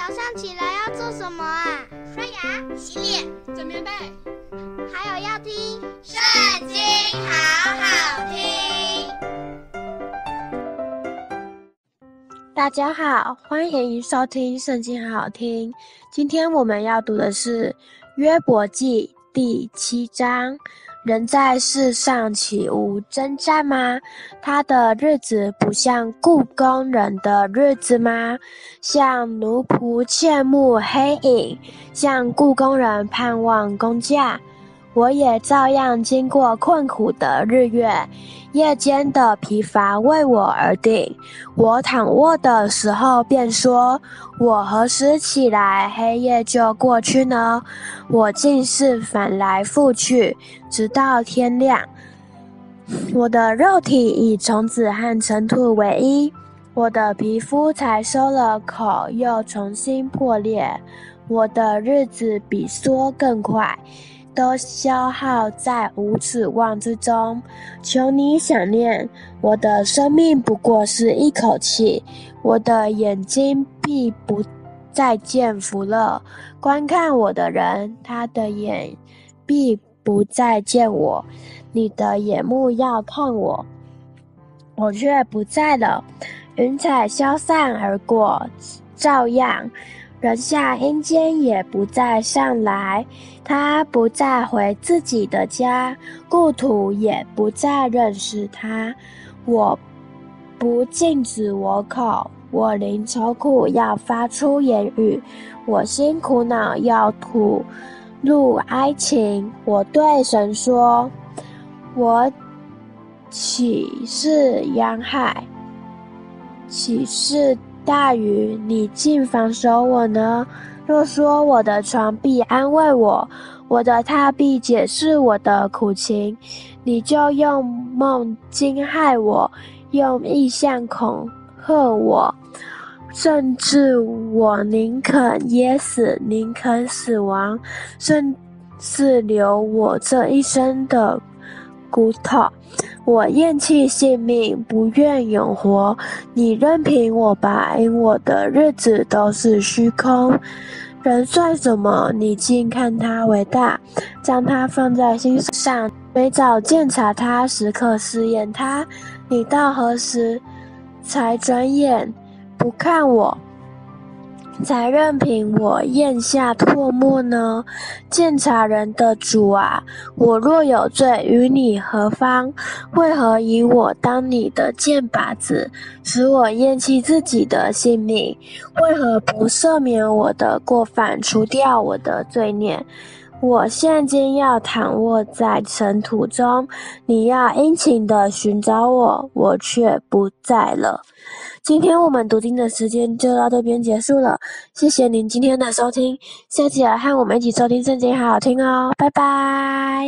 早上起来要做什么啊？刷牙、洗脸、整棉被，还有要听《圣经》，好好听。大家好，欢迎收听《圣经》，好好听。今天我们要读的是《约伯记》第七章。人在世上岂无征战吗？他的日子不像故宫人的日子吗？像奴仆切慕黑影，像故宫人盼望工价。我也照样经过困苦的日月，夜间的疲乏为我而定。我躺卧的时候便说：我何时起来，黑夜就过去呢？我竟是翻来覆去，直到天亮。我的肉体以虫子和尘土为衣，我的皮肤才收了口，又重新破裂。我的日子比梭更快。都消耗在无指望之中。求你想念，我的生命不过是一口气，我的眼睛必不再见福乐。观看我的人，他的眼必不再见我。你的眼目要看我，我却不在了。云彩消散而过，照样。人下阴间也不再上来，他不再回自己的家，故土也不再认识他。我不禁止我口，我灵愁苦要发出言语，我心苦恼要吐露哀情。我对神说：我岂是洋海？岂是？大雨，你竟防守我呢？若说我的床必安慰我，我的榻必解释我的苦情，你就用梦惊骇我，用意象恐吓我，甚至我宁肯噎死，宁肯死亡，甚至留我这一生的骨头。我厌弃性命，不愿永活。你任凭我吧，因我的日子都是虚空。人算什么？你竟看他为大，将他放在心上，每早鉴察他，时刻试验他。你到何时才转眼不看我？才任凭我咽下唾沫呢？鉴察人的主啊，我若有罪，与你何方？为何以我当你的箭靶子，使我咽弃自己的性命？为何不赦免我的过犯，除掉我的罪孽？我现今要躺卧在尘土中，你要殷勤地寻找我，我却不在了。今天我们读经的时间就到这边结束了，谢谢您今天的收听，下期来和我们一起收听圣经，好好听哦，拜拜。